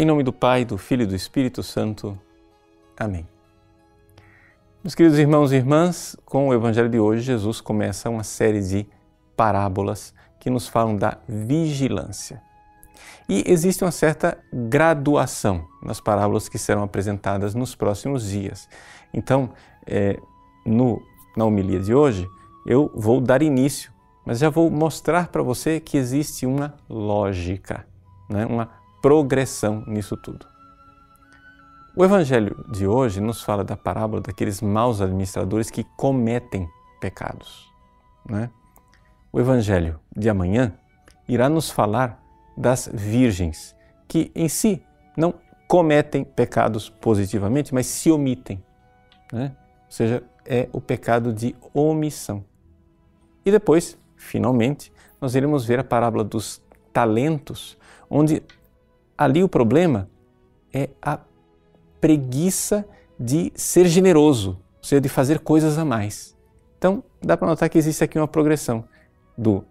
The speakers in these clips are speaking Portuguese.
Em nome do Pai, do Filho e do Espírito Santo. Amém. Meus queridos irmãos e irmãs, com o Evangelho de hoje, Jesus começa uma série de parábolas que nos falam da vigilância. E existe uma certa graduação nas parábolas que serão apresentadas nos próximos dias. Então, é, no, na homilia de hoje, eu vou dar início, mas já vou mostrar para você que existe uma lógica, né? uma progressão nisso tudo. O Evangelho de hoje nos fala da parábola daqueles maus administradores que cometem pecados. Né? O Evangelho de amanhã irá nos falar das virgens, que em si não cometem pecados positivamente, mas se omitem. Né? Ou seja, é o pecado de omissão. E depois, finalmente, nós iremos ver a parábola dos talentos, onde ali o problema é a preguiça de ser generoso, ou seja, de fazer coisas a mais. Então, dá para notar que existe aqui uma progressão do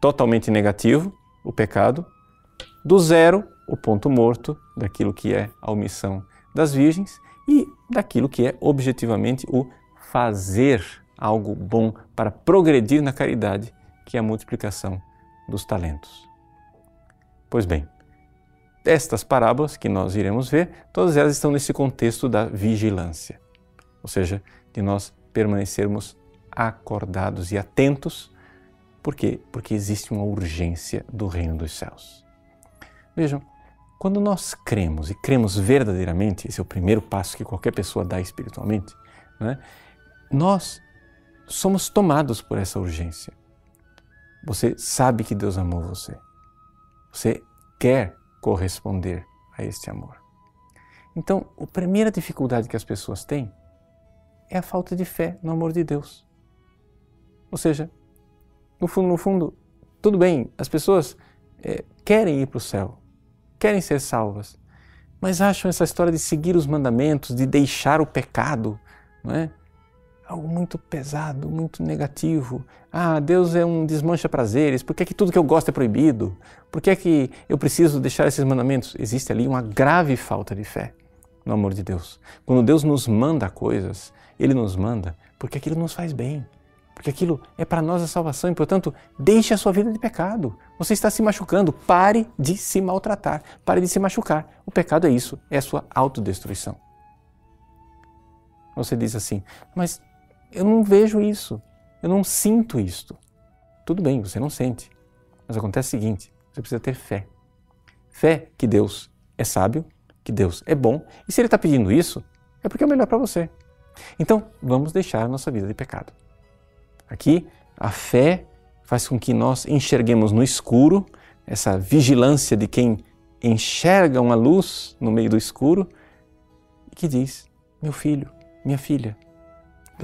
totalmente negativo, o pecado, do zero, o ponto morto, daquilo que é a omissão das virgens, e daquilo que é objetivamente o fazer algo bom para progredir na caridade, que é a multiplicação dos talentos. Pois bem, estas parábolas que nós iremos ver, todas elas estão nesse contexto da vigilância, ou seja, de nós permanecermos acordados e atentos. Por quê? Porque existe uma urgência do reino dos céus. Vejam, quando nós cremos e cremos verdadeiramente, esse é o primeiro passo que qualquer pessoa dá espiritualmente, né? nós somos tomados por essa urgência. Você sabe que Deus amou você. Você quer corresponder a este amor. Então, a primeira dificuldade que as pessoas têm é a falta de fé no amor de Deus. Ou seja, no fundo, no fundo, tudo bem, as pessoas é, querem ir para o céu, querem ser salvas, mas acham essa história de seguir os mandamentos, de deixar o pecado, não é? Algo muito pesado, muito negativo. Ah, Deus é um desmancha prazeres, por que, é que tudo que eu gosto é proibido? Por que, é que eu preciso deixar esses mandamentos? Existe ali uma grave falta de fé no amor de Deus. Quando Deus nos manda coisas, Ele nos manda porque aquilo nos faz bem, porque aquilo é para nós a salvação e, portanto, deixe a sua vida de pecado. Você está se machucando, pare de se maltratar, pare de se machucar. O pecado é isso, é a sua autodestruição. Você diz assim, mas eu não vejo isso, eu não sinto isto. Tudo bem, você não sente, mas acontece o seguinte: você precisa ter fé. Fé que Deus é sábio, que Deus é bom, e se Ele está pedindo isso, é porque é o melhor para você. Então, vamos deixar a nossa vida de pecado. Aqui, a fé faz com que nós enxerguemos no escuro, essa vigilância de quem enxerga uma luz no meio do escuro e que diz: Meu filho, minha filha,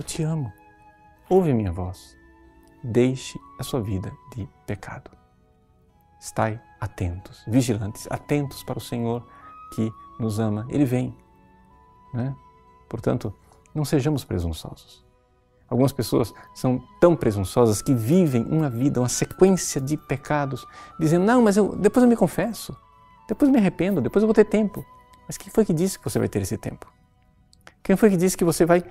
eu te amo. Ouve minha voz. Deixe a sua vida de pecado. Estai atentos, vigilantes, atentos para o Senhor que nos ama. Ele vem. Né? Portanto, não sejamos presunçosos. Algumas pessoas são tão presunçosas que vivem uma vida, uma sequência de pecados, dizendo: Não, mas eu, depois eu me confesso, depois eu me arrependo, depois eu vou ter tempo. Mas quem foi que disse que você vai ter esse tempo? Quem foi que disse que você vai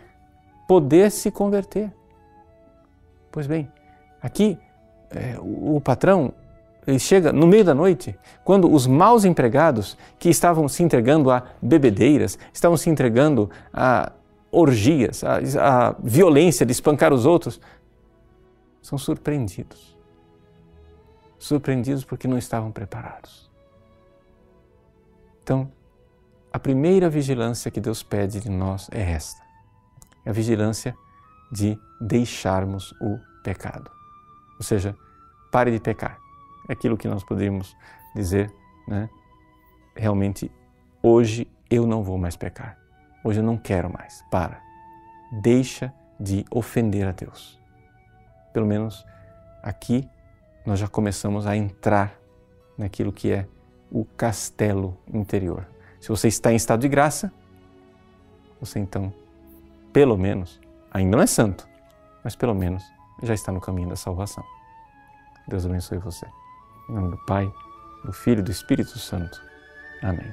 poder se converter. Pois bem, aqui é, o, patrão ele chega no meio da noite, quando os maus empregados que estavam se entregando a bebedeiras, estavam se entregando a orgias, a, a violência de espancar os outros, são surpreendidos. Surpreendidos porque não estavam preparados. Então, a primeira vigilância que Deus pede de nós é esta: é a vigilância de deixarmos o pecado. Ou seja, pare de pecar. É aquilo que nós poderíamos dizer, né? Realmente, hoje eu não vou mais pecar. Hoje eu não quero mais. Para. Deixa de ofender a Deus. Pelo menos aqui nós já começamos a entrar naquilo que é o castelo interior. Se você está em estado de graça, você então pelo menos, ainda não é santo, mas pelo menos já está no caminho da salvação. Deus abençoe você. Em nome do Pai, do Filho e do Espírito Santo. Amém.